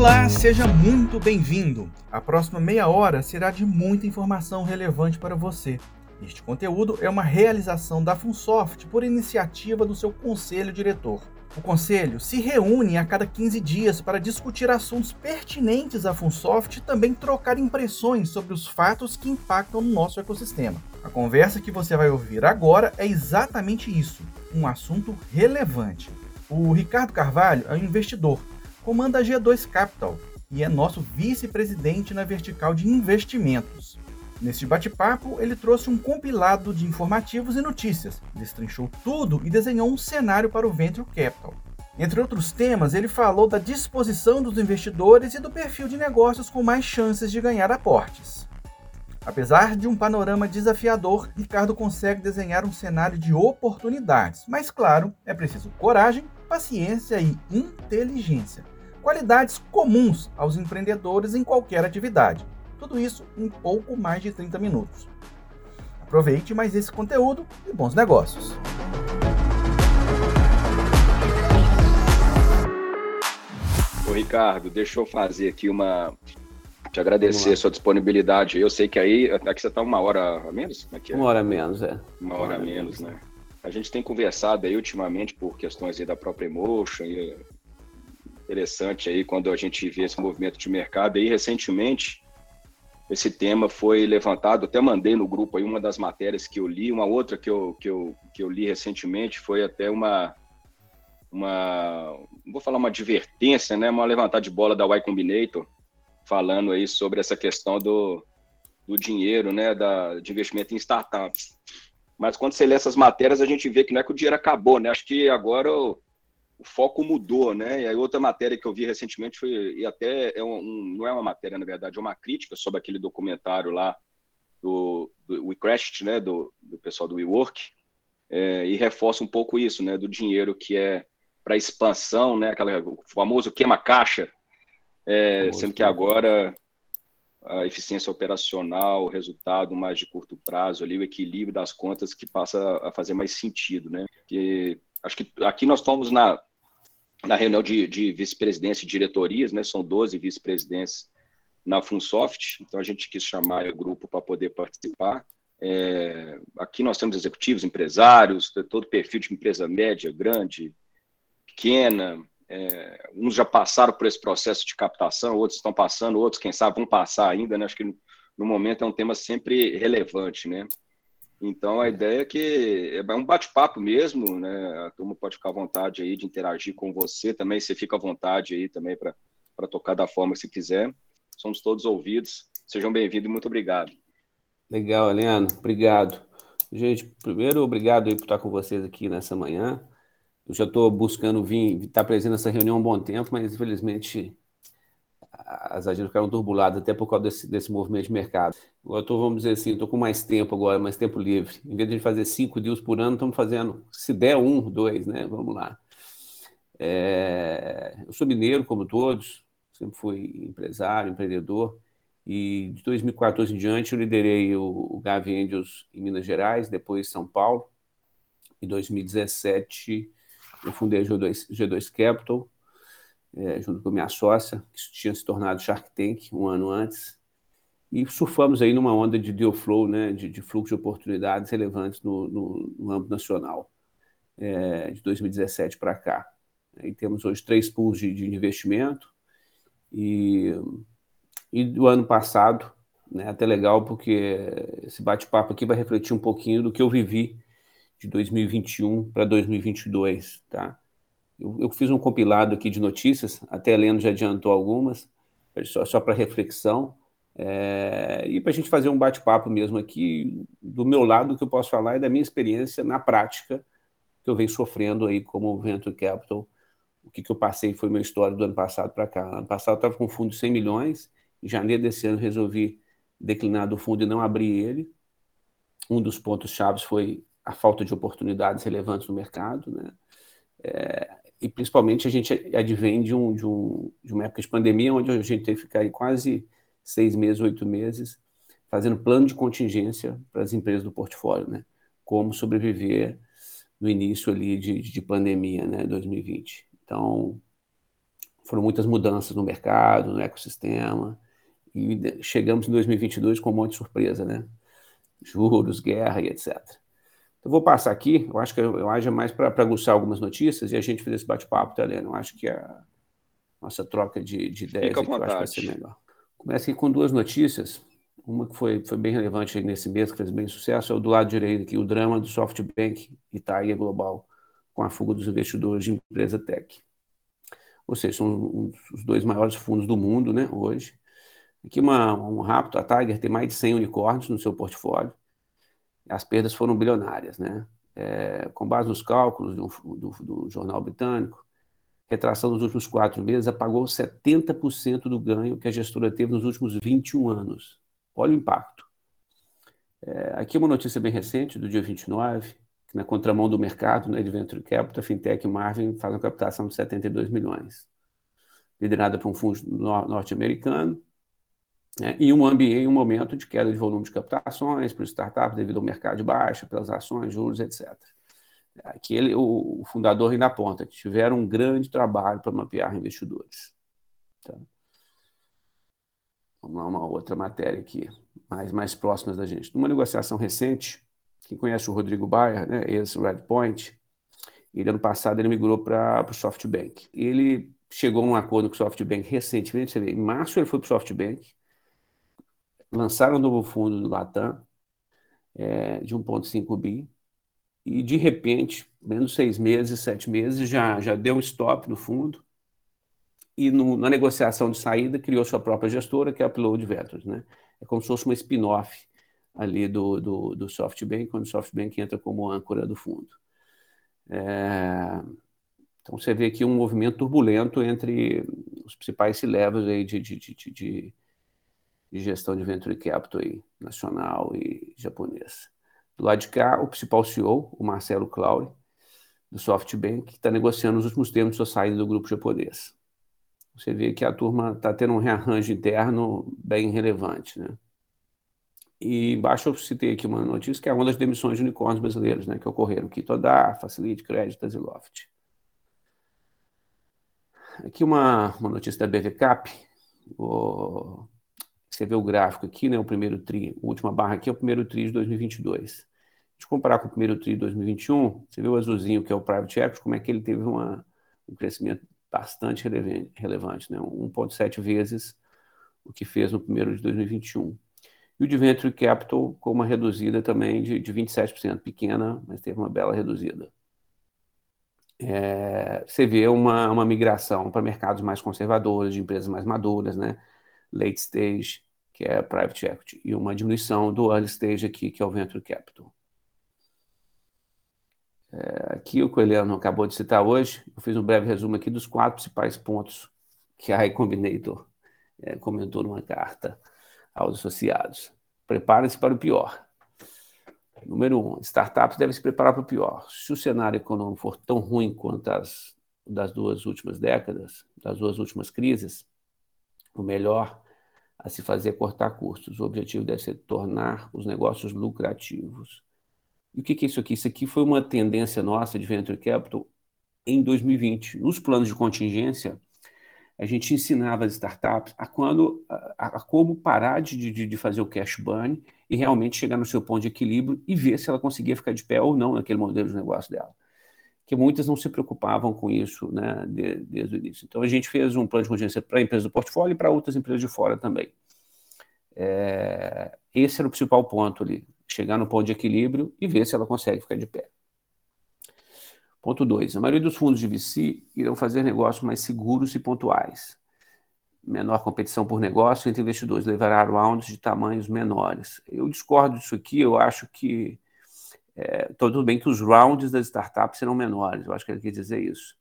Olá, seja muito bem-vindo. A próxima meia hora será de muita informação relevante para você. Este conteúdo é uma realização da Funsoft por iniciativa do seu conselho diretor. O conselho se reúne a cada 15 dias para discutir assuntos pertinentes à Funsoft e também trocar impressões sobre os fatos que impactam no nosso ecossistema. A conversa que você vai ouvir agora é exatamente isso, um assunto relevante. O Ricardo Carvalho é um investidor, comanda a G2 Capital e é nosso vice-presidente na vertical de investimentos. Neste bate-papo, ele trouxe um compilado de informativos e notícias, destrinchou tudo e desenhou um cenário para o Venture Capital. Entre outros temas, ele falou da disposição dos investidores e do perfil de negócios com mais chances de ganhar aportes. Apesar de um panorama desafiador, Ricardo consegue desenhar um cenário de oportunidades, mas claro, é preciso coragem, paciência e inteligência. Qualidades comuns aos empreendedores em qualquer atividade. Tudo isso em pouco mais de 30 minutos. Aproveite mais esse conteúdo e bons negócios! Ô Ricardo, deixa eu fazer aqui uma. Te agradecer a sua disponibilidade. Eu sei que aí, aqui você está uma hora a menos? Como é que é? Uma hora a menos, é. Uma hora a menos, né? A gente tem conversado aí ultimamente por questões aí da própria Emotion e interessante aí quando a gente vê esse movimento de mercado aí recentemente esse tema foi levantado, até mandei no grupo aí uma das matérias que eu li, uma outra que eu, que eu, que eu li recentemente foi até uma, uma, vou falar uma advertência, né, uma levantada de bola da Y Combinator, falando aí sobre essa questão do, do dinheiro, né, da, de investimento em startups. Mas quando você lê essas matérias, a gente vê que não é que o dinheiro acabou, né, acho que agora o foco mudou, né? E aí outra matéria que eu vi recentemente foi, e até é um, não é uma matéria, na verdade, é uma crítica sobre aquele documentário lá do, do We Crashed, né? Do, do pessoal do WeWork, é, e reforça um pouco isso, né? Do dinheiro que é para expansão, né? Aquela, o famoso queima-caixa, é, sendo que agora a eficiência operacional, o resultado mais de curto prazo ali, o equilíbrio das contas que passa a fazer mais sentido, né? Que acho que aqui nós estamos na na reunião de, de vice-presidência e diretorias, né? São 12 vice-presidentes na Funsoft, então a gente quis chamar o grupo para poder participar. É, aqui nós temos executivos, empresários, todo perfil de empresa média, grande, pequena. É, uns já passaram por esse processo de captação, outros estão passando, outros, quem sabe, vão passar ainda. Né? Acho que no momento é um tema sempre relevante, né? Então, a ideia é que é um bate-papo mesmo, né? A turma pode ficar à vontade aí de interagir com você também, você fica à vontade aí também para tocar da forma que você quiser. Somos todos ouvidos. Sejam bem-vindos e muito obrigado. Legal, Helena. Obrigado. Gente, primeiro, obrigado aí por estar com vocês aqui nessa manhã. Eu já estou buscando vir, estar presente nessa reunião há um bom tempo, mas infelizmente as agendas ficaram turbuladas até por causa desse, desse movimento de mercado. Agora estou, vamos dizer assim, estou com mais tempo agora, mais tempo livre. Em vez de fazer cinco dias por ano, estamos fazendo, se der um, dois, né? Vamos lá. É, eu sou mineiro, como todos, sempre fui empresário, empreendedor, e de 2014 em diante eu liderei o, o Gavi Angels em Minas Gerais, depois São Paulo. Em 2017 eu fundei a G2, G2 Capital, é, junto com minha sócia, que tinha se tornado Shark Tank um ano antes, e surfamos aí numa onda de deal flow, né, de, de fluxo de oportunidades relevantes no, no, no âmbito nacional, é, de 2017 para cá. E temos hoje três pools de, de investimento, e, e do ano passado, né, até legal, porque esse bate-papo aqui vai refletir um pouquinho do que eu vivi de 2021 para 2022, tá? Eu, eu, fiz um compilado aqui de notícias, até Heleno já adiantou algumas, só, só para reflexão, é, e para a gente fazer um bate-papo mesmo aqui, do meu lado, o que eu posso falar é da minha experiência na prática, que eu venho sofrendo aí como Venture Capital. O que, que eu passei foi minha história do ano passado para cá. Ano passado eu estava com um fundo de 100 milhões, em janeiro desse ano resolvi declinar do fundo e não abrir ele. Um dos pontos chaves foi a falta de oportunidades relevantes no mercado, né? É, e principalmente a gente advém de, um, de, um, de uma época de pandemia, onde a gente teve que ficar aí quase seis meses, oito meses, fazendo plano de contingência para as empresas do portfólio, né? Como sobreviver no início ali de, de pandemia, né? 2020. Então, foram muitas mudanças no mercado, no ecossistema, e chegamos em 2022 com um monte de surpresa, né? Juros, guerra e etc. Então, vou passar aqui, eu acho que eu, eu haja mais para aguçar algumas notícias e a gente fazer esse bate-papo, tá, Helena? Eu acho que a nossa troca de, de ideias aqui, eu acho que vai ser melhor. Começa aqui com duas notícias. Uma que foi, foi bem relevante nesse mês, que fez bem sucesso, é o do lado direito aqui, o drama do SoftBank Itaia Global, com a fuga dos investidores de empresa tech. Ou seja, são os dois maiores fundos do mundo né, hoje. Aqui uma, um rápido, a Tiger tem mais de 100 unicórnios no seu portfólio. As perdas foram bilionárias. Né? É, com base nos cálculos do, do, do jornal britânico, retração dos últimos quatro meses apagou 70% do ganho que a gestora teve nos últimos 21 anos. Olha o impacto. É, aqui uma notícia bem recente, do dia 29, que na contramão do mercado né, de Venture Capital, a Fintech Marvin faz uma captação de 72 milhões, liderada por um fundo norte-americano, né, e um ambiente, um momento de queda de volume de captações para os startups devido ao mercado de baixa, pelas ações, juros, etc. Aqui ele, o, o fundador ainda aponta que tiveram um grande trabalho para mapear investidores. Tá? Vamos lá, uma outra matéria aqui, mais, mais próximas da gente. Numa negociação recente, quem conhece o Rodrigo Bayer, né, ex-Redpoint, ele ano passado ele migrou para o SoftBank. Ele chegou a um acordo com o SoftBank recentemente, você vê, em março ele foi para o SoftBank, lançaram um novo fundo do Latam, é, de 1,5 bi, e de repente, menos seis meses, sete meses, já, já deu um stop no fundo, e no, na negociação de saída criou sua própria gestora, que é a Upload Ventures. Né? É como se fosse uma spin-off ali do, do, do, SoftBank, quando o SoftBank entra como âncora do fundo. É... Então você vê aqui um movimento turbulento entre os principais levels aí de, de, de, de, de gestão de venture capital aí, nacional e japonês. Do lado de cá, o principal CEO, o Marcelo Claure, do SoftBank, está negociando os últimos termos de sua saída do grupo japonês você vê que a turma está tendo um rearranjo interno bem relevante. Né? E embaixo eu citei aqui uma notícia que é uma das demissões de unicórnios brasileiros né, que ocorreram aqui, toda Facilite, Créditas e Loft. Aqui uma, uma notícia da BVCAP. O, você vê o gráfico aqui, né, o primeiro TRI, a última barra aqui é o primeiro TRI de 2022. De comparar com o primeiro TRI de 2021, você vê o azulzinho que é o Private Equity, como é que ele teve uma, um crescimento bastante relevante, né? 1,7 vezes o que fez no primeiro de 2021. E o de Venture Capital com uma reduzida também de, de 27%, pequena, mas teve uma bela reduzida. É, você vê uma, uma migração para mercados mais conservadores, de empresas mais maduras, né? Late stage, que é private equity, e uma diminuição do early stage aqui, que é o venture capital. É, aqui o Coelhano acabou de citar hoje, eu fiz um breve resumo aqui dos quatro principais pontos que a iCombinator é, comentou numa carta aos associados. Prepare-se para o pior. Número um, startups devem se preparar para o pior. Se o cenário econômico for tão ruim quanto as das duas últimas décadas, das duas últimas crises, o melhor a se fazer é cortar custos. O objetivo deve ser tornar os negócios lucrativos. E o que é isso aqui? Isso aqui foi uma tendência nossa de Venture Capital em 2020. Nos planos de contingência, a gente ensinava as startups a, quando, a, a como parar de, de, de, fazer o cash burn e realmente chegar no seu ponto de equilíbrio e ver se ela conseguia ficar de pé ou não naquele modelo de negócio dela. Que muitas não se preocupavam com isso né, de, desde o início. Então, a gente fez um plano de contingência para a empresa do portfólio e para outras empresas de fora também. É, esse era o principal ponto ali chegar no ponto de equilíbrio e ver se ela consegue ficar de pé. Ponto 2. A maioria dos fundos de VC irão fazer negócios mais seguros e pontuais. Menor competição por negócio entre investidores levará rounds de tamanhos menores. Eu discordo disso aqui, eu acho que é, tudo bem que os rounds das startups serão menores, eu acho que ele quer dizer isso,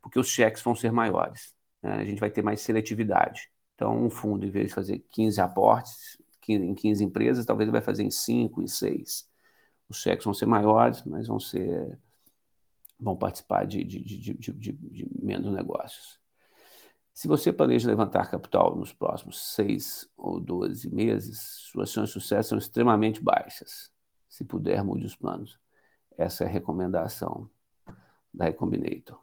porque os cheques vão ser maiores. Né? A gente vai ter mais seletividade. Então, um fundo, em vez de fazer 15 aportes, em 15 empresas, talvez ele vai fazer em 5, em 6. Os cheques vão ser maiores, mas vão ser vão participar de, de, de, de, de menos negócios. Se você planeja levantar capital nos próximos 6 ou 12 meses, suas chances de sucesso são extremamente baixas. Se puder, mude os planos. Essa é a recomendação da Recombinator.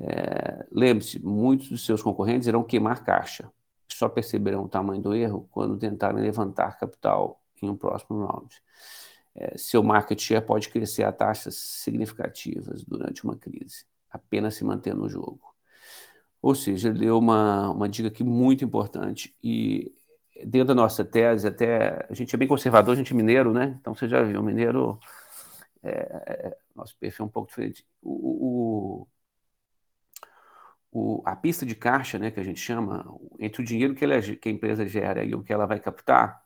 É, Lembre-se, muitos dos seus concorrentes irão queimar caixa. Só perceberão o tamanho do erro quando tentarem levantar capital em um próximo round. É, seu market share pode crescer a taxas significativas durante uma crise, apenas se manter no jogo. Ou seja, ele deu uma, uma dica aqui muito importante e dentro da nossa tese, até a gente é bem conservador, a gente é mineiro, né? Então você já viu, mineiro, é, é, nosso perfil é um pouco diferente. O, o, o, a pista de caixa, né, que a gente chama, entre o dinheiro que, ele, que a empresa gera e o que ela vai captar,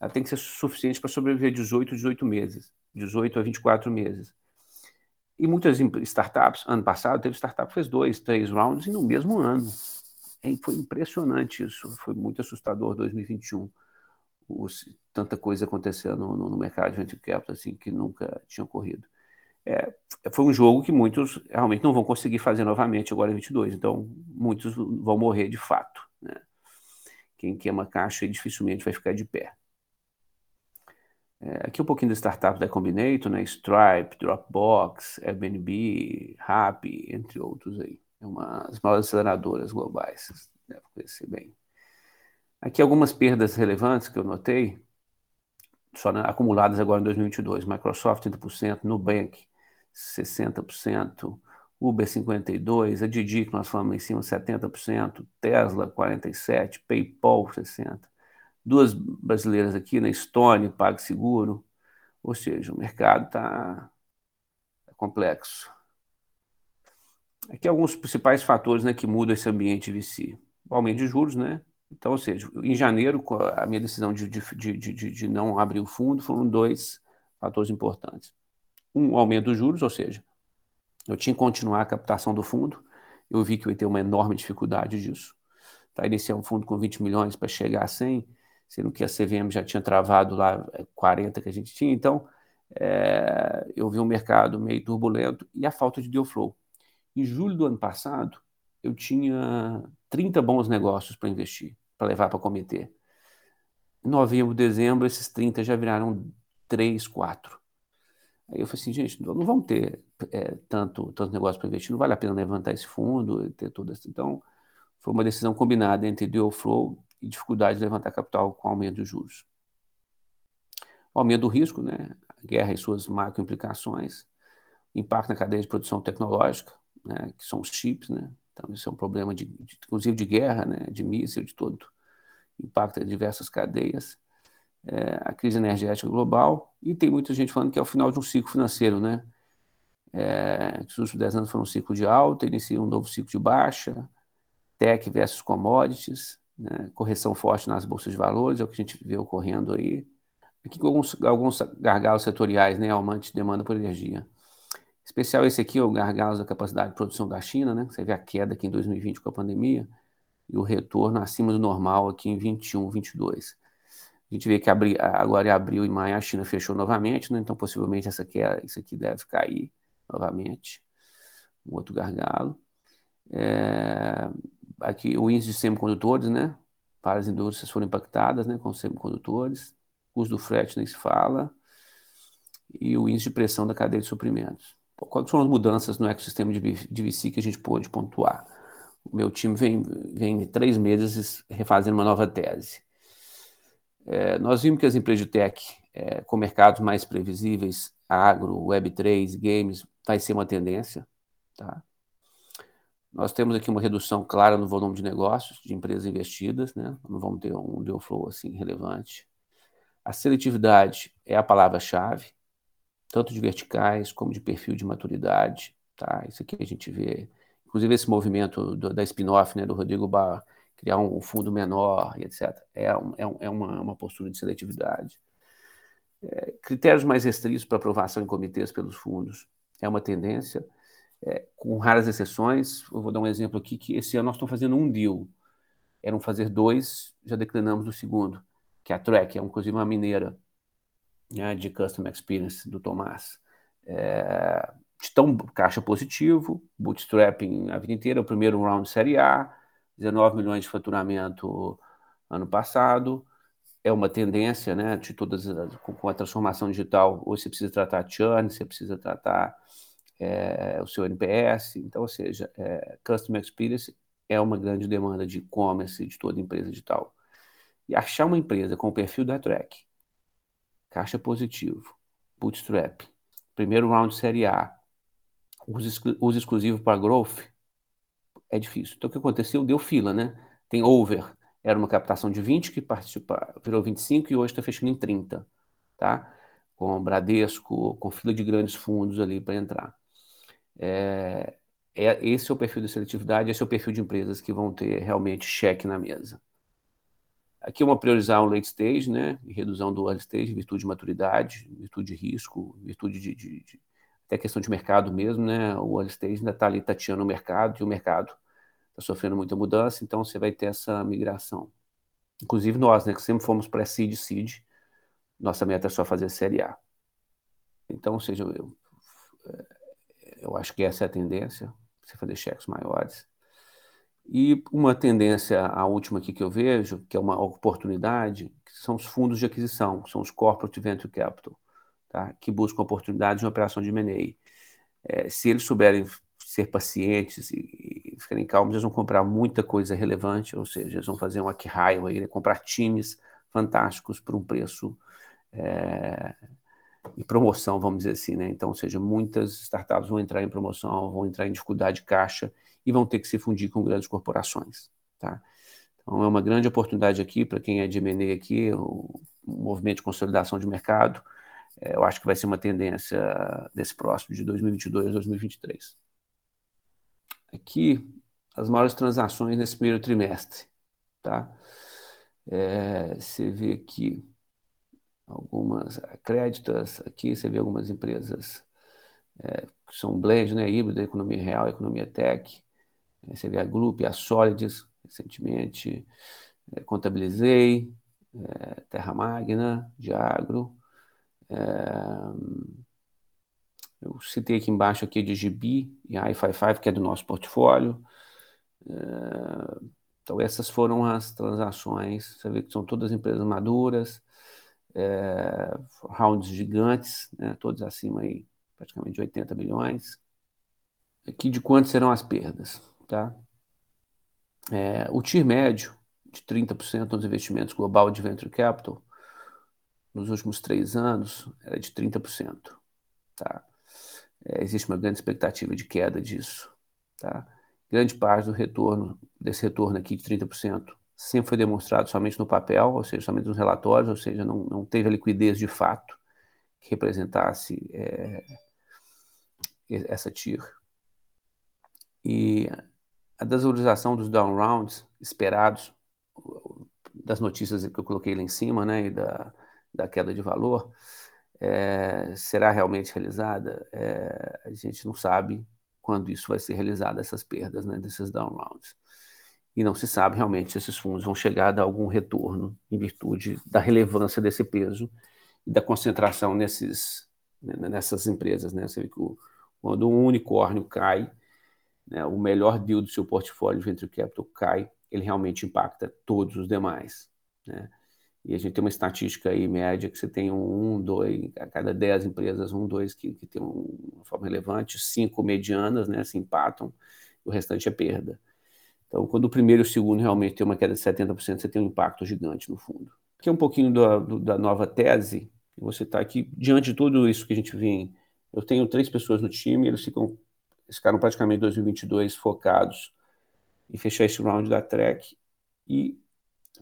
ela tem que ser suficiente para sobreviver 18, 18 meses, 18 a 24 meses. E muitas startups, ano passado, teve startup que fez dois, três rounds no mesmo ano. E foi impressionante isso, foi muito assustador 2021. Os, tanta coisa acontecendo no, no, mercado de capital assim, que nunca tinha ocorrido. É, foi um jogo que muitos realmente não vão conseguir fazer novamente agora em 22, então muitos vão morrer de fato. Né? Quem queima caixa dificilmente vai ficar de pé. É, aqui um pouquinho da startup da Combinator, né? Stripe, Dropbox, Airbnb, Rappi, entre outros aí. É uma das maiores aceleradoras globais, deve conhecer bem. Aqui algumas perdas relevantes que eu notei, só acumuladas agora em 2022. Microsoft 30%, Nubank 60%, Uber 52%, a Didi, que nós falamos em cima, 70%, Tesla 47%, PayPal 60%. Duas brasileiras aqui, na Estônia, PagSeguro. Ou seja, o mercado está tá complexo. Aqui alguns principais fatores né, que mudam esse ambiente VC. O aumento de juros, né? Então, ou seja, em janeiro, a minha decisão de, de, de, de, não abrir o fundo foram dois fatores importantes. Um, aumento dos juros, ou seja, eu tinha que continuar a captação do fundo, eu vi que eu ia ter uma enorme dificuldade disso. Tá, iniciar um fundo com 20 milhões para chegar a 100, sendo que a CVM já tinha travado lá 40 é, que a gente tinha, então é, eu vi um mercado meio turbulento e a falta de deal flow. Em julho do ano passado, eu tinha 30 bons negócios para investir, para levar para comitê. Em novembro, dezembro, esses 30 já viraram 3, 4. Aí eu falei assim, gente, não vamos ter é, tanto, tanto negócio para investir, não vale a pena levantar esse fundo, ter tudo isso. Então, foi uma decisão combinada entre deal flow e dificuldade de levantar capital com aumento de juros. O aumento do risco, né? a guerra e suas macro implicações, impacto na cadeia de produção tecnológica, né, que são os chips, né? Então isso é um problema de, de inclusive de guerra, né, de míssil, de todo, impacta diversas cadeias. É, a crise energética global e tem muita gente falando que é o final de um ciclo financeiro, né? É, os últimos 10 anos foram um ciclo de alta, inicia um novo ciclo de baixa, tech versus commodities, né? correção forte nas bolsas de valores, é o que a gente vê ocorrendo aí. Aqui alguns, alguns gargalos setoriais, né? Aumento de demanda por energia especial esse aqui, o gargalo da capacidade de produção da China, né? Você vê a queda aqui em 2020 com a pandemia e o retorno acima do normal aqui em 21, 22. A gente vê que abri, agora em abril e maio a China fechou novamente, né? Então possivelmente essa queda, isso aqui deve cair novamente. Um outro gargalo. É, aqui o índice de semicondutores, né? Para as indústrias foram impactadas, né? Com semicondutores. O custo do frete nem se fala. E o índice de pressão da cadeia de suprimentos. Quais foram as mudanças no ecossistema de, de VC que a gente pôde pontuar? O meu time vem, vem três meses refazendo uma nova tese. É, nós vimos que as empresas de tech, é, com mercados mais previsíveis, agro, Web3, games, vai ser uma tendência. Tá? Nós temos aqui uma redução clara no volume de negócios de empresas investidas, né? não vamos ter um deal flow assim relevante. A seletividade é a palavra-chave tanto de verticais como de perfil de maturidade. Tá? Isso aqui a gente vê, inclusive esse movimento do, da spin-off né, do Rodrigo Bar, criar um, fundo menor e etc. É, um, é, um, é uma, uma, postura de seletividade. É, critérios mais restritos para aprovação em comitês pelos fundos é uma tendência, é, com raras exceções. Eu vou dar um exemplo aqui, que esse ano nós estamos fazendo um deal. Eram fazer dois, já declinamos do segundo, que é a Track, é inclusive uma mineira né, de Customer Experience do Tomás. É, tão caixa positivo, bootstrapping a vida inteira, o primeiro round Série A, 19 milhões de faturamento ano passado, é uma tendência, né, de todas com, a transformação digital, hoje você precisa tratar churn, você precisa tratar é, o seu NPS. Então, ou seja, é, Customer Experience é uma grande demanda de e-commerce de toda empresa digital. E achar uma empresa com o perfil da Track, caixa positivo, bootstrap, primeiro round série A, uso, uso exclusivo para growth, é difícil. Então, o que aconteceu? Deu fila, né? Tem over, era uma captação de 20 que participa, virou 25 e hoje está fechando em 30, tá? Com Bradesco, com fila de grandes fundos ali para entrar. É, é, esse é o perfil de seletividade, esse é o perfil de empresas que vão ter realmente cheque na mesa. Aqui é uma priorizar o late stage, né? Redução do early stage, virtude de maturidade, virtude de risco, virtude de, de, de até questão de mercado mesmo, né? O early stage ainda está ali tateando o mercado e o mercado está sofrendo muita mudança, então você vai ter essa migração. Inclusive nós, né? Que sempre fomos para seed seed, nossa meta é só fazer série A. Então, ou seja, eu, eu acho que essa é a tendência, você fazer cheques maiores. E uma tendência, a última aqui que eu vejo, que é uma oportunidade, são os fundos de aquisição, são os Corporate Venture Capital, tá? que buscam oportunidades de operação de M&A. É, se eles souberem ser pacientes e, e, ficarem calmos, eles vão comprar muita coisa relevante, ou seja, eles vão fazer um acquihire, aí, né? comprar times fantásticos por um preço é, em promoção, vamos dizer assim, né? Então, ou seja, muitas startups vão entrar em promoção, vão entrar em dificuldade de caixa e vão ter que se fundir com grandes corporações, tá? Então, é uma grande oportunidade aqui para quem é de M&A aqui, o, movimento de consolidação de mercado, é, eu acho que vai ser uma tendência desse próximo, de 2022 a 2023. Aqui, as maiores transações nesse primeiro trimestre, tá? É, você vê aqui algumas créditas, aqui você vê algumas empresas é, que são blend, né, híbrida, economia real, economia tech, vê a Group, a Solids, recentemente é, contabilizei, é, Terra Magna, de agro, é, eu citei aqui embaixo aqui de GB e a i55, que é do nosso portfólio. Então, essas foram as transações. Você vê que são todas empresas maduras, rounds gigantes, né, todos acima aí praticamente de 80 milhões. Aqui de quanto serão as perdas, tá? É, o TIR médio de 30% dos investimentos global de venture capital nos últimos três anos era de 30%, tá? É, existe uma grande expectativa de queda disso, tá? Grande parte do retorno, desse retorno aqui de 30%, sempre foi demonstrado somente no papel, ou seja, somente nos relatórios, ou seja, não, não teve a liquidez de fato que representasse é, essa TIR. E a desvalorização dos down rounds esperados, das notícias que eu coloquei lá em cima, né, e da, da queda de valor, é, será realmente realizada? É, a gente não sabe quando isso vai ser realizado, essas perdas né, desses down rounds e não se sabe realmente se esses fundos vão chegar a dar algum retorno em virtude da relevância desse peso e da concentração nesses, né, nessas empresas. Né? Você vê que quando um unicórnio cai, né, o melhor deal do seu portfólio de venture capital cai, ele realmente impacta todos os demais. Né? E a gente tem uma estatística aí média que você tem um, um dois, a cada dez empresas, um, dois que, que tem uma forma relevante, cinco medianas né, se empatam, o restante é perda. Então, quando o primeiro e o segundo realmente tem uma queda de 70%, você tem um impacto gigante no fundo. Aqui é um pouquinho da, da nova tese. Você está aqui, diante de tudo isso que a gente vem, eu tenho três pessoas no time, eles ficam, ficaram praticamente 2022 focados em fechar esse round da track e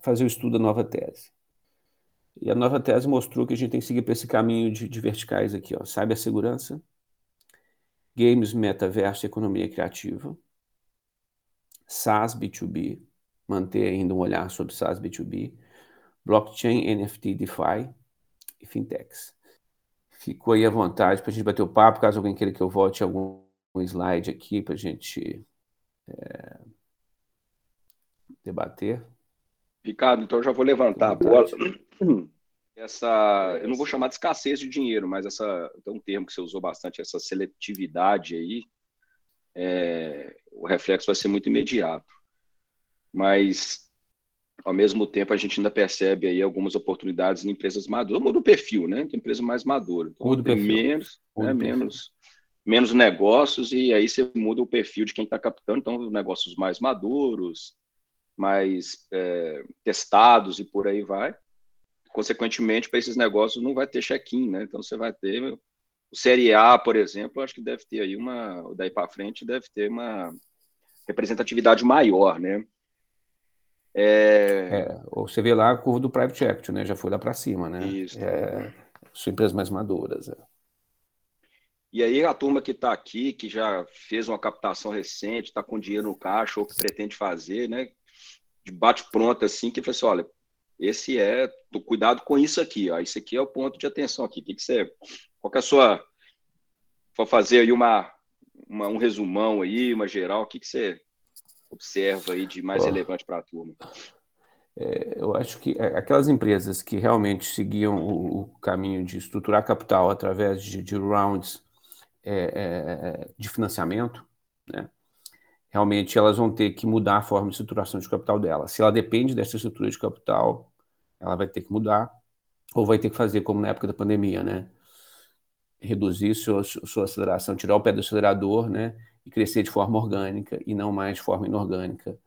fazer o estudo da nova tese. E a nova tese mostrou que a gente tem que seguir para esse caminho de, de verticais aqui, ó, segurança, games, metaverso economia criativa. SaaS B2B, manter ainda um olhar sobre SaaS B2B, blockchain, NFT, DeFi e fintechs. Ficou aí à vontade para a gente bater o papo, caso alguém queira que eu volte algum slide aqui para a gente é, debater. Ricardo, então eu já vou levantar a bola. Essa, eu não vou chamar de escassez de dinheiro, mas essa, tem um termo que você usou bastante, essa seletividade aí, é, o reflexo vai ser muito imediato. Mas, ao mesmo tempo, a gente ainda percebe aí algumas oportunidades em empresas maduras. Muda o perfil, né? Tem empresa mais madura. Então, Muda o perfil. Menos, né? menos, menos negócios e aí você muda o perfil de quem está captando. Então, negócios mais maduros, mais é, testados e por aí vai. Consequentemente, para esses negócios não vai ter check-in, né? Então, você vai ter o Série A, por exemplo, acho que deve ter aí uma, daí para frente, deve ter uma representatividade maior, né? É... é... você vê lá a curva do private equity, né? Já foi lá para cima, né? Isso. É, são empresas mais maduras. É. E aí a turma que está aqui, que já fez uma captação recente, está com dinheiro no caixa ou que pretende fazer, né? De bate pronto assim, que fala assim, olha, esse é, cuidado com isso aqui, ó. Isso aqui é o ponto de atenção aqui. O que, que você, qual que é a sua, for fazer aí uma, uma, um resumão aí, uma geral, o que, que você observa aí de mais relevante para a turma? É, eu acho que aquelas empresas que realmente seguiam o, o caminho de estruturar capital através de, de rounds é, é, de financiamento, né, realmente elas vão ter que mudar a forma de estruturação de capital dela. Se ela depende dessa estrutura de capital, ela vai ter que mudar, ou vai ter que fazer como na época da pandemia, né? Reduzir sua, sua aceleração, tirar o pé do acelerador, né? e crescer de forma orgânica e não mais de forma inorgânica,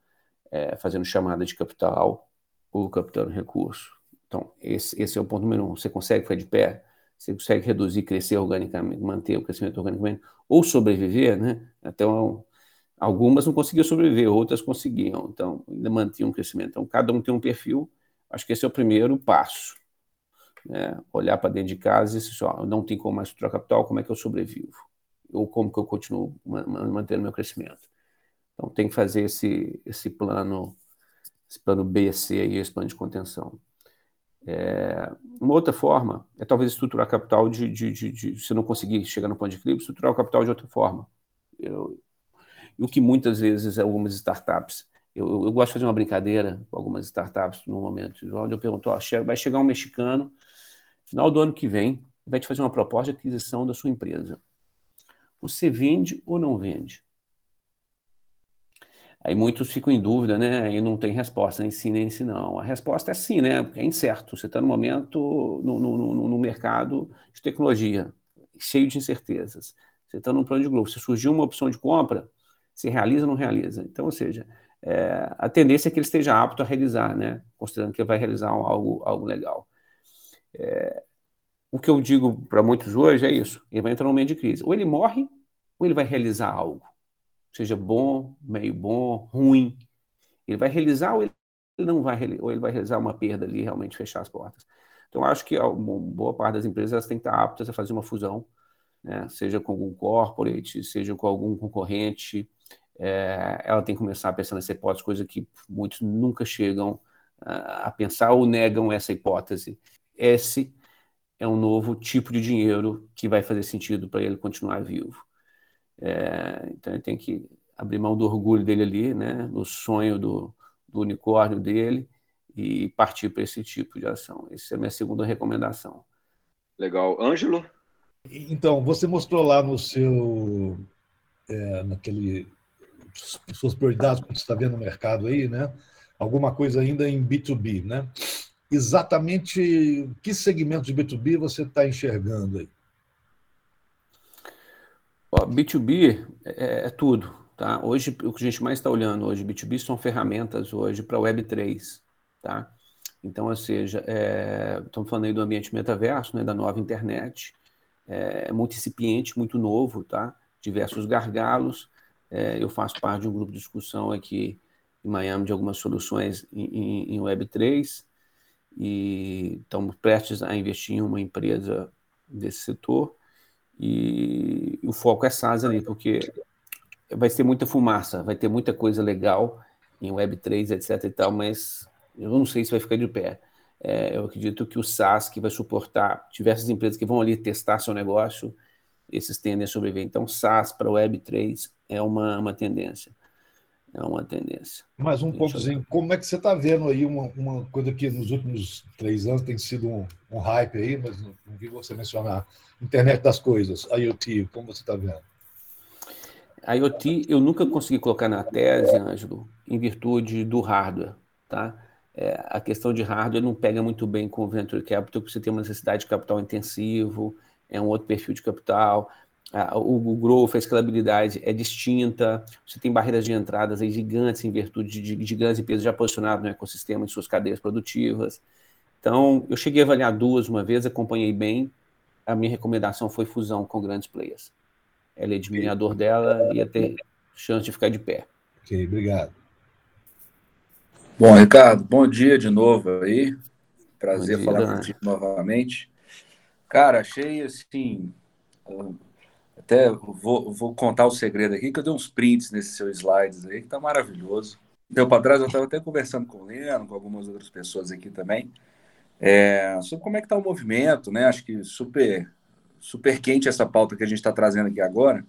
é, fazendo chamada de capital ou captando recurso. Então, esse, esse é o ponto número um. Você consegue ficar de pé, você consegue reduzir, crescer organicamente, manter o crescimento organicamente, ou sobreviver, né? Até um, algumas não conseguiam sobreviver, outras conseguiam, então ainda mantinham um crescimento. Então, cada um tem um perfil. Acho que esse é o primeiro passo. Né? Olhar para dentro de casa e dizer, ó, não tem como mais estruturar capital, como é que eu sobrevivo? ou como que eu continuo mantendo meu crescimento. Então tem que fazer esse, esse plano, esse plano B, C aí, esse plano de contenção. É, uma outra forma é talvez estruturar capital de, de, de, de, se não conseguir chegar no ponto de equilíbrio, estruturar o capital de outra forma. Eu, o que muitas vezes algumas startups, eu, eu, gosto de fazer uma brincadeira com algumas startups no momento, onde eu pergunto, ó, vai chegar um mexicano, final do ano que vem, vai te fazer uma proposta de aquisição da sua empresa. Você vende ou não vende? Aí muitos ficam em dúvida, né? Aí não tem resposta, nem sim, nem sim, não. A resposta é sim, né? É incerto. Você está no momento, no, no, no, mercado de tecnologia, cheio de incertezas. Você está num plano de grupo. Se surgiu uma opção de compra, se realiza ou não realiza. Então, ou seja, é, a tendência é que ele esteja apto a realizar, né? Considerando que ele vai realizar algo, algo legal. É, o que eu digo para muitos hoje é isso: ele vai entrar num momento de crise. Ou ele morre, ou ele vai realizar algo. Seja bom, meio bom, ruim. Ele vai realizar ou ele não vai, ou ele vai realizar uma perda ali, realmente fechar as portas. Então, acho que boa parte das empresas têm que estar aptas a fazer uma fusão, né? seja com algum corporate, seja com algum concorrente. É, ela tem que começar a pensar nessa hipótese, coisa que muitos nunca chegam a, a pensar ou negam essa hipótese. Esse é um novo tipo de dinheiro que vai fazer sentido para ele continuar vivo. É, então ele tem que abrir mão do orgulho dele ali, né, do sonho do, do unicórnio dele e partir para esse tipo de ação. Essa é a minha segunda recomendação. Legal. Ângelo? Então, você mostrou lá no seu, é, naquele, suas prioridades, como você está vendo no mercado aí, né? Alguma coisa ainda em B2B, né? exatamente que segmento de B2B você está enxergando aí? B2B é, é, tudo. Tá? Hoje, o que a gente mais está olhando hoje, B2B, são ferramentas hoje para Web3. Tá? Então, ou seja, é, estamos falando aí do ambiente metaverso, né, da nova internet, é, é muito incipiente, muito novo, tá? diversos gargalos. É, eu faço parte de um grupo de discussão aqui em Miami de algumas soluções em, em, em Web3 e estamos prestes a investir em uma empresa desse setor e o foco é SaaS ali, porque vai ter muita fumaça, vai ter muita coisa legal em Web3, etc e tal, mas eu não sei se vai ficar de pé. É, eu acredito que o SaaS que vai suportar diversas empresas que vão ali testar seu negócio, esses tendem a sobreviver. Então, SaaS para Web3 é uma, uma tendência é uma tendência. Mais um pontozinho, como é que você está vendo aí uma, uma coisa que nos últimos três anos tem sido um, um hype aí, mas não, não vi você mencionar, internet das coisas, IoT, como você está vendo? A IoT eu nunca consegui colocar na tese, Ângelo, em virtude do hardware, tá? É, a questão de hardware não pega muito bem com o venture capital, porque você tem uma necessidade de capital intensivo, é um outro perfil de capital, a, o, o growth, a escalabilidade é distinta, você tem barreiras de entradas aí gigantes em virtude de, de, de grandes empresas já posicionadas no ecossistema de suas cadeias produtivas. Então, eu cheguei a avaliar duas uma vez, acompanhei bem, a minha recomendação foi fusão com grandes players. Ela é diminuidor dela, ia ter chance de ficar de pé. Ok, obrigado. Bom, Ricardo, bom dia de novo aí. Prazer dia, falar contigo novamente. Cara, achei assim. Até vou, vou contar o segredo aqui, que eu dei uns prints nesses seus slides aí, que tá maravilhoso. Deu para trás, eu estava até conversando com o Leno, com algumas outras pessoas aqui também, é, sobre como é que está o movimento, né? Acho que super, super quente essa pauta que a gente está trazendo aqui agora.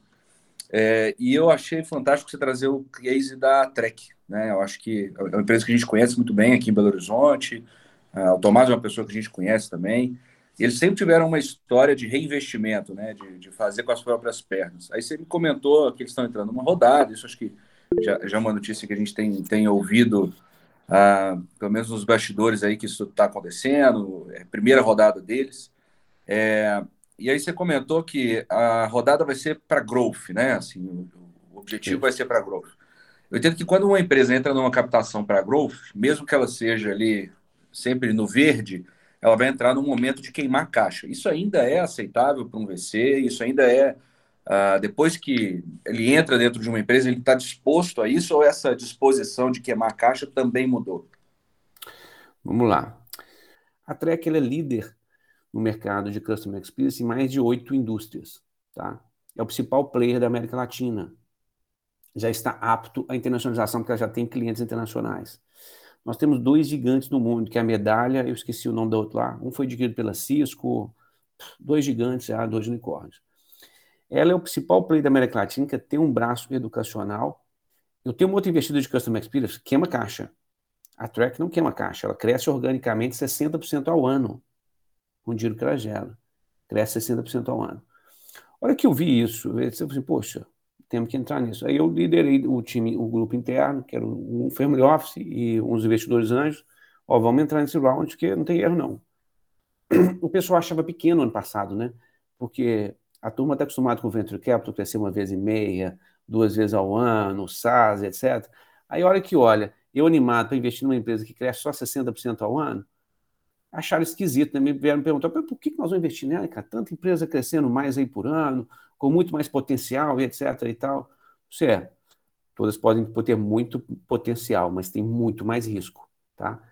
É, e eu achei fantástico você trazer o case da Trek. Né? Eu acho que é uma empresa que a gente conhece muito bem aqui em Belo Horizonte. É, o Tomás é uma pessoa que a gente conhece também. Eles sempre tiveram uma história de reinvestimento, né? de, de fazer com as próprias pernas. Aí você me comentou que eles estão entrando numa rodada, isso acho que já, já é uma notícia que a gente tem, tem ouvido, ah, pelo menos nos bastidores aí, que isso está acontecendo, é primeira rodada deles. É, e aí você comentou que a rodada vai ser para growth, né? Assim, o objetivo Sim. vai ser para growth. Eu entendo que quando uma empresa entra numa captação para growth, mesmo que ela seja ali sempre no verde, ela vai entrar num momento de queimar caixa. Isso ainda é aceitável para um VC, isso ainda é. Uh, depois que ele entra dentro de uma empresa, ele está disposto a isso ou essa disposição de queimar caixa também mudou? Vamos lá. A Trek é líder no mercado de Customer Experience em mais de oito indústrias. Tá? É o principal player da América Latina. Já está apto à internacionalização, porque ela já tem clientes internacionais. Nós temos dois gigantes no mundo, que é a Medalha, eu esqueci o nome do outro lá. Um foi adquirido pela Cisco, dois gigantes, já, dois unicórnios. Ela é o principal player da América Latina, que tem um braço educacional. Eu tenho uma outra investida de Customer Experience, queima caixa. A Track não queima caixa, ela cresce organicamente 60% ao ano com o dinheiro que ela gera. Cresce 60% ao ano. A hora que eu vi isso, eu falei assim, poxa, temos que entrar nisso. Aí eu liderei o time, o grupo interno, que era um family office e uns investidores anjos. Ó, vamos entrar nesse round, porque não tem erro, não. O pessoal achava pequeno ano passado, né? Porque a turma está acostumada com o Venture Capital crescer uma vez e meia, duas vezes ao ano, SaaS, etc. Aí, a hora que olha, eu animado para investir numa empresa que cresce só 60% ao ano, acharam esquisito, né? Me vieram perguntar por que nós vamos investir nela, cara? Tanta empresa crescendo mais aí por ano, com muito mais potencial e etc e tal. Certo. Todas podem ter muito potencial, mas tem muito mais risco, tá?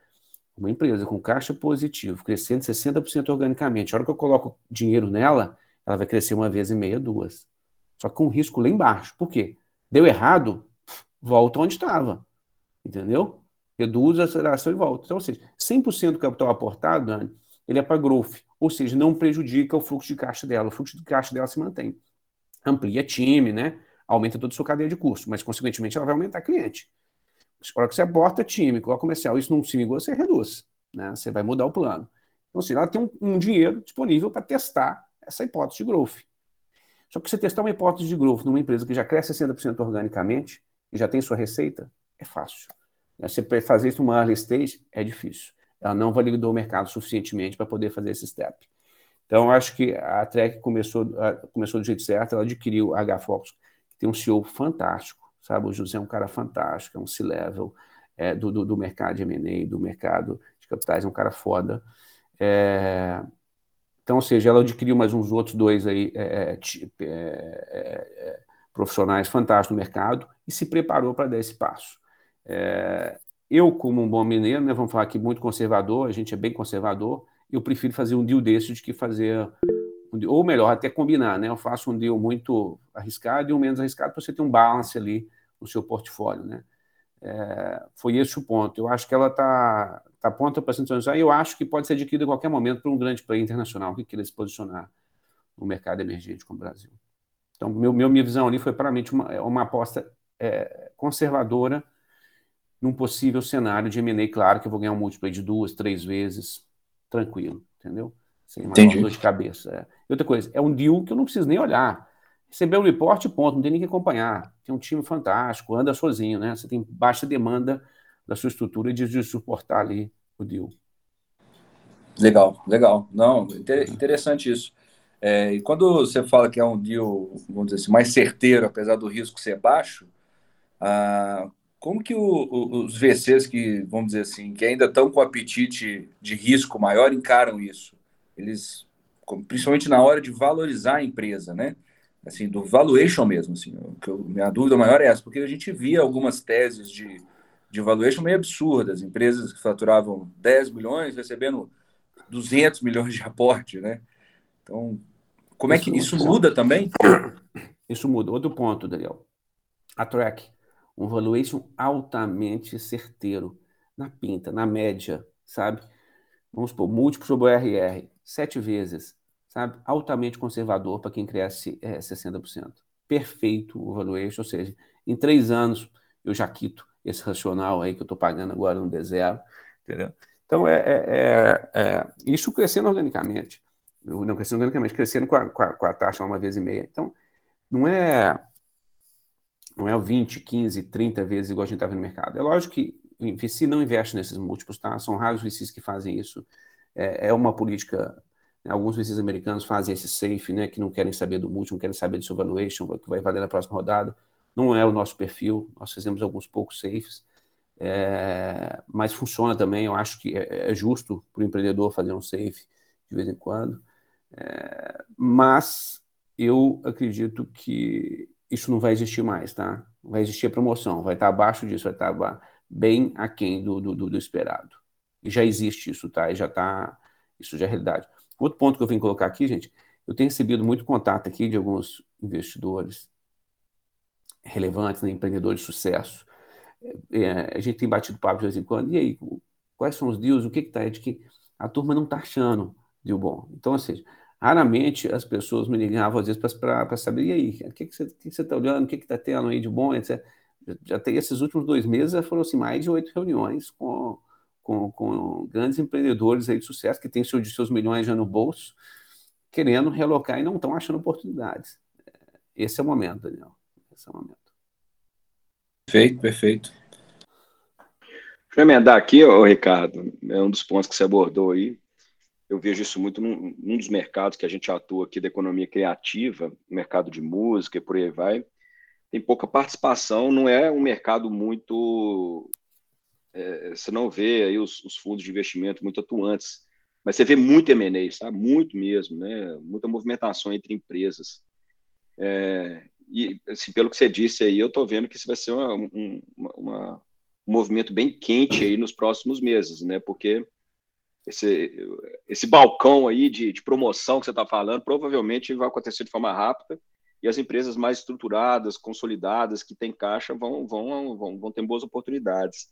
Uma empresa com caixa positivo, crescendo 60% organicamente, a hora que eu coloco dinheiro nela, ela vai crescer uma vez e meia, duas. Só com risco lá embaixo. Por quê? Deu errado, volta onde estava. Entendeu? reduz a aceleração e volta. Então, ou seja, 100% do capital aportado, Dani, ele é para growth, ou seja, não prejudica o fluxo de caixa dela, o fluxo de caixa dela se mantém. Amplia time, né? aumenta toda a sua cadeia de custo, mas, consequentemente, ela vai aumentar cliente. Na hora que você aporta time, coloca comercial, isso não se vingou, você reduz, né? você vai mudar o plano. Então, assim, ela tem um, um dinheiro disponível para testar essa hipótese de growth. Só que você testar uma hipótese de growth numa empresa que já cresce 60% organicamente e já tem sua receita, é fácil. Você fazer isso numa early stage é difícil. Ela não validou o mercado suficientemente para poder fazer esse step. Então, acho que a Trek começou, começou do jeito certo, ela adquiriu a H-Fox, que tem um CEO fantástico, sabe? O José é um cara fantástico, é um C-level é, do, do, do, mercado de M&A, do mercado de capitais, é um cara foda. É, então, ou seja, ela adquiriu mais uns outros dois aí, é, é, é, profissionais fantásticos no mercado e se preparou para dar esse passo. É, eu, como um bom mineiro, né, vamos falar aqui muito conservador, a gente é bem conservador, eu prefiro fazer um deal desse de que fazer, ou melhor, até combinar, né? Eu faço um deal muito arriscado e um menos arriscado para você ter um balance ali no seu portfólio, né? É, foi esse o ponto. Eu acho que ela está tá pronta para se internacionalizar e eu acho que pode ser adquirida a qualquer momento por um grande player internacional que queira se posicionar no mercado emergente como o Brasil. Então, meu, meu minha visão ali foi claramente uma, uma aposta é, conservadora num possível cenário de M&A, claro que eu vou ganhar um múltiplo de duas, três vezes, tranquilo, entendeu? Sem uma dor de cabeça. É. E outra coisa, é um deal que eu não preciso nem olhar. Receber o report, ponto, não tem nem que acompanhar. Tem um time fantástico, anda sozinho, né? Você tem baixa demanda da sua estrutura de, de suportar ali o deal. Legal, legal. Não, interessante isso. É, e quando você fala que é um deal, vamos dizer assim, mais certeiro, apesar do risco ser baixo, ah, como que o, o, os VCs que, vamos dizer assim, que ainda estão com apetite de risco maior encaram isso? Eles, principalmente na hora de valorizar a empresa, né? Assim, do valuation mesmo, assim, que eu, minha dúvida maior é essa, porque a gente via algumas teses de, de valuation meio absurdas, empresas que faturavam 10 milhões recebendo 200 milhões de aporte, né? Então, como é que isso muda também? Isso muda. Outro ponto, Daniel. A track, um valuation altamente certeiro, na pinta, na média, sabe? Vamos supor, múltiplo sobre o RR, sete vezes, sabe? Altamente conservador para quem cresce é, 60%. Perfeito o valuation, ou seja, em três anos eu já quito esse racional aí que eu estou pagando agora no D0, entendeu? Então, é, é, é, é isso crescendo organicamente não crescendo organicamente, crescendo com a, com a, com a taxa uma vez e meia. Então, não é não é 20, 15, 30 vezes igual a gente está vendo no mercado. É lógico que o VC não investe nesses múltiplos, tá? São raros os VCs que fazem isso. É, é uma política. Né? Alguns VCs americanos fazem esse safe, né? Que não querem saber do múltiplo, não querem saber do seu valuation, que vai valer na próxima rodada. Não é o nosso perfil. Nós fizemos alguns poucos safes. É, mas funciona também. Eu acho que é, é justo para o empreendedor fazer um safe de vez em quando. É, mas eu acredito que isso não vai existir mais, tá? Vai existir a promoção, vai estar abaixo disso, vai estar bem aquém do, do, do esperado. E já existe isso, tá? E já está, isso já é realidade. Outro ponto que eu vim colocar aqui, gente, eu tenho recebido muito contato aqui de alguns investidores relevantes, né, empreendedores de sucesso. É, a gente tem batido papo de vez em quando, e aí, quais são os deals, o que está? É de que a turma não está achando deal bom. Então, ou seja, Raramente as pessoas me ligavam, às vezes, para saber, e aí, o que, que você está olhando, o que está tendo aí de bom, etc. Já, já tem esses últimos dois meses, foram assim, mais de oito reuniões com, com, com, grandes empreendedores aí de sucesso, que têm seus, seus milhões já no bolso, querendo relocar e não estão achando oportunidades. Esse é o momento, Daniel. Esse é o momento. Perfeito, perfeito. Deixa eu emendar aqui, ô, Ricardo, é um dos pontos que você abordou aí, eu vejo isso muito num, num, dos mercados que a gente atua aqui da economia criativa, mercado de música e por aí vai, tem pouca participação, não é um mercado muito. É, você não vê aí os, os, fundos de investimento muito atuantes, mas você vê muito M&A, sabe? Muito mesmo, né? Muita movimentação entre empresas. É, e, assim, pelo que você disse aí, eu estou vendo que isso vai ser uma, um, uma, um movimento bem quente aí nos próximos meses, né? Porque esse, esse balcão aí de, de promoção que você está falando provavelmente vai acontecer de forma rápida e as empresas mais estruturadas, consolidadas, que têm caixa, vão, vão, vão, vão ter boas oportunidades.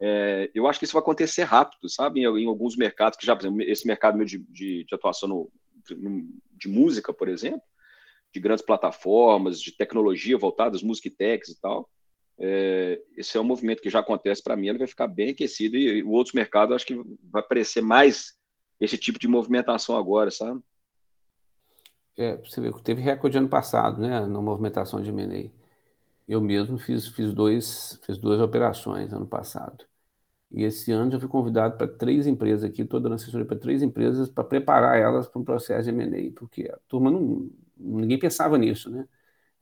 É, eu acho que isso vai acontecer rápido, sabe? Em, em alguns mercados que já, por exemplo, esse mercado de, de, de atuação no, de, de, música, por exemplo, de grandes plataformas, de tecnologia voltadas, music techs e tal, é, esse é um movimento que já acontece para mim, ele vai ficar bem aquecido e, e outros mercados acho que vai aparecer mais esse tipo de movimentação agora, sabe? É, você vê que teve recorde ano passado, né, na movimentação de M&A. Eu mesmo fiz, fiz, dois, fiz duas operações ano passado. E esse ano já fui convidado para três empresas aqui, estou dando assessoria para três empresas para preparar elas para um processo de M&A, porque a turma não, ninguém pensava nisso, né?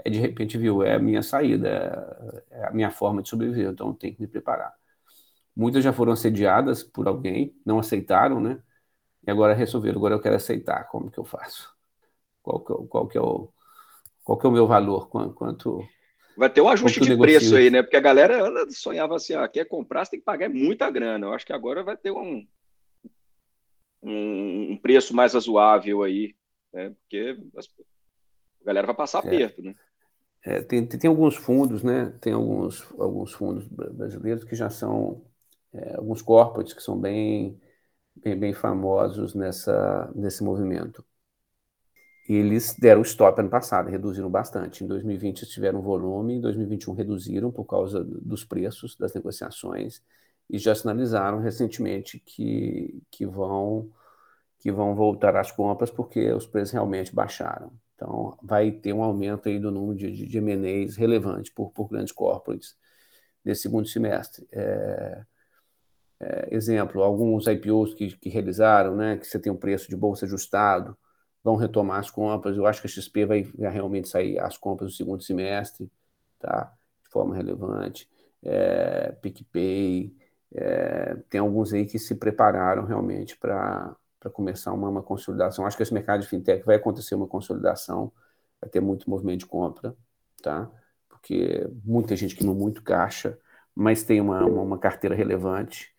É, de repente viu, é a minha saída, é, é a minha forma de sobreviver, então tem que me preparar. Muitas já foram assediadas por alguém, não aceitaram, né? E agora resolveram, agora eu quero aceitar, como que eu faço? Qual que, é qual que, é, o, qual que é o meu valor? Quanto... Vai ter um ajuste de preço aí, né? Porque a galera sonhava assim, ah, quer comprar, você tem que pagar muita grana. Eu acho que agora vai ter um, um, um preço mais razoável aí, né? Porque a galera vai passar é. aperto, né? É, tem, tem alguns fundos, né? Tem alguns, alguns fundos brasileiros que já são é, alguns corporates que são bem, bem, bem famosos nessa, nesse movimento. E eles deram stop ano passado, reduziram bastante. Em 2020 eles tiveram volume, em 2021 reduziram por causa dos preços das negociações e já sinalizaram recentemente que, que, vão, que vão voltar às compras porque os preços realmente baixaram. Então, vai ter um aumento aí do número de, de, M&As relevante por, por grandes corporates nesse segundo semestre. É, é, exemplo, alguns IPOs que, que realizaram, né, que você tem um preço de bolsa ajustado, vão retomar as compras. Eu acho que a XP vai, vai realmente sair as compras no segundo semestre, tá? De forma relevante. É, PicPay, é, tem alguns aí que se prepararam realmente para começar uma, uma consolidação. Acho que esse mercado de fintech vai acontecer uma consolidação, vai ter muito movimento de compra, tá? Porque muita gente queimou muito caixa, mas tem uma, uma, uma carteira relevante.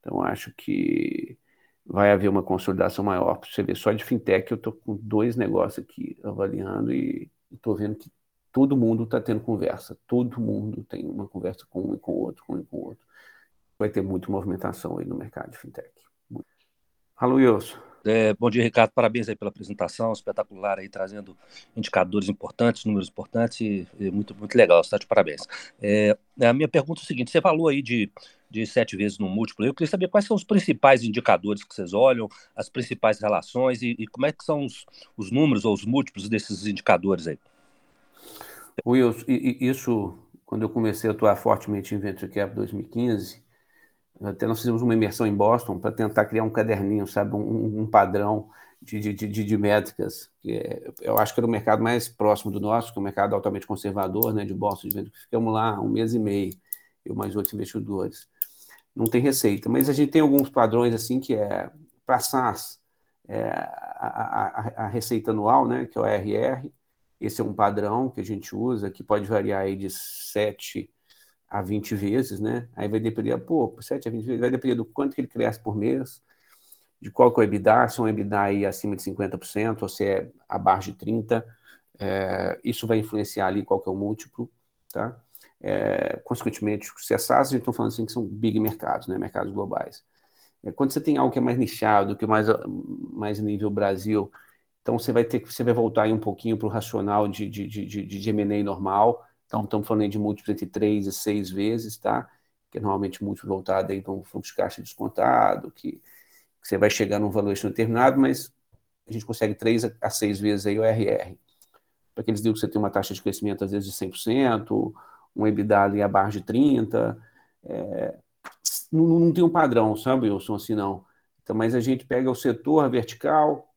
Então, acho que vai haver uma consolidação maior. Para você ver, só de fintech eu estou com dois negócios aqui avaliando e estou vendo que todo mundo está tendo conversa. Todo mundo tem uma conversa com um e com o outro, com um e com o outro. Vai ter muita movimentação aí no mercado de fintech. Alô, Wilson. É, bom dia, Ricardo. Parabéns aí pela apresentação, espetacular aí, trazendo indicadores importantes, números importantes, e, e muito, muito legal, está de parabéns. É, a minha pergunta é o seguinte: você falou aí de, de sete vezes no múltiplo, eu queria saber quais são os principais indicadores que vocês olham, as principais relações e, e como é que são os, os números ou os múltiplos desses indicadores aí. Wilson, isso, quando eu comecei a atuar fortemente em Venture Cap 2015, até nós fizemos uma imersão em Boston para tentar criar um caderninho, sabe, um, um padrão de, de, de, de métricas. Que é, eu acho que era o mercado mais próximo do nosso, que é o mercado altamente conservador, né, de Boston. De ficamos lá um mês e meio, eu mais outros investidores. Não tem receita, mas a gente tem alguns padrões assim que é para SaaS, é, a, a, a, receita anual, né, que é o ARR. Esse é um padrão que a gente usa, que pode variar aí de 7 a 20 vezes, né? Aí vai depender, pô, 7 a 20 vezes, vai depender do quanto que ele cresce por mês, de qual que é o EBITDA, se é um EBITDA aí acima de 50% ou se é abaixo de 30%, é, isso vai influenciar ali qual que é o múltiplo, tá? É, consequentemente, se é SaaS, a gente está falando assim que são big mercados, né? Mercados globais. É, quando você tem algo que é mais nichado, que é mais, mais nível Brasil, então você vai ter que você vai voltar aí um pouquinho para o racional de, de, de, de, de M&A normal, então, estamos falando de múltiplos entre 3 e 6 vezes, tá? Que é normalmente múltiplo voltado aí para um fluxo de caixa descontado, que, que você vai chegar num valuation determinado, mas a gente consegue 3 a 6 vezes aí o RR. Para aqueles deals que você tem uma taxa de crescimento, às vezes, de 100%, um EBITDA ali abaixo de 30%, é, não, não, tem um padrão, sabe, Wilson, assim não. Então, mas a gente pega o setor vertical,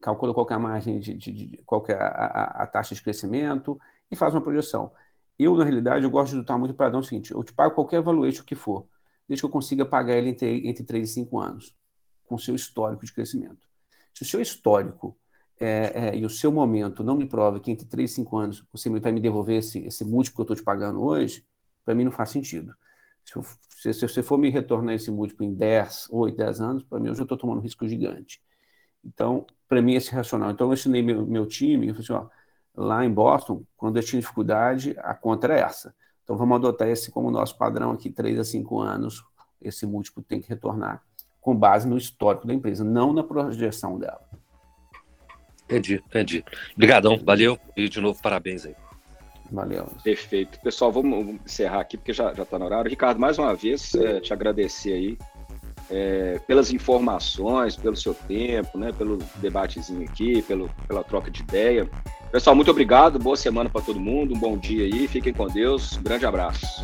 calcula qual é a margem de, de, de qual é a, a, a taxa de crescimento, e faz uma projeção. Eu, na realidade, eu gosto de muito para dar o seguinte: eu te pago qualquer valuation que for, desde que eu consiga pagar ele entre, entre 3 e 5 anos, com seu histórico de crescimento. Se o seu histórico é, é, e o seu momento não me prova que entre 3 e 5 anos você vai me devolver esse, esse múltiplo que eu estou te pagando hoje, para mim não faz sentido. Se, eu, se, se, você for me retornar esse múltiplo em 10, 8, 10 anos, para mim eu já estou tomando um risco gigante. Então, para mim, esse é racional. Então, eu ensinei meu, meu time, eu falei assim, ó, lá em Boston, quando eu tinha dificuldade, a conta era essa. Então vamos adotar esse como nosso padrão aqui, 3 a 5 anos, esse múltiplo tem que retornar, com base no histórico da empresa, não na projeção dela. Entendi, entendi. Obrigadão, valeu e de novo parabéns aí. Valeu. Perfeito. Pessoal, vamos encerrar aqui porque já está no horário. Ricardo, mais uma vez, é, te agradecer aí é, pelas informações, pelo seu tempo, né, pelo debatezinho aqui, pelo, pela troca de ideia. Pessoal, muito obrigado, boa semana para todo mundo, um bom dia aí, fiquem com Deus, grande abraço.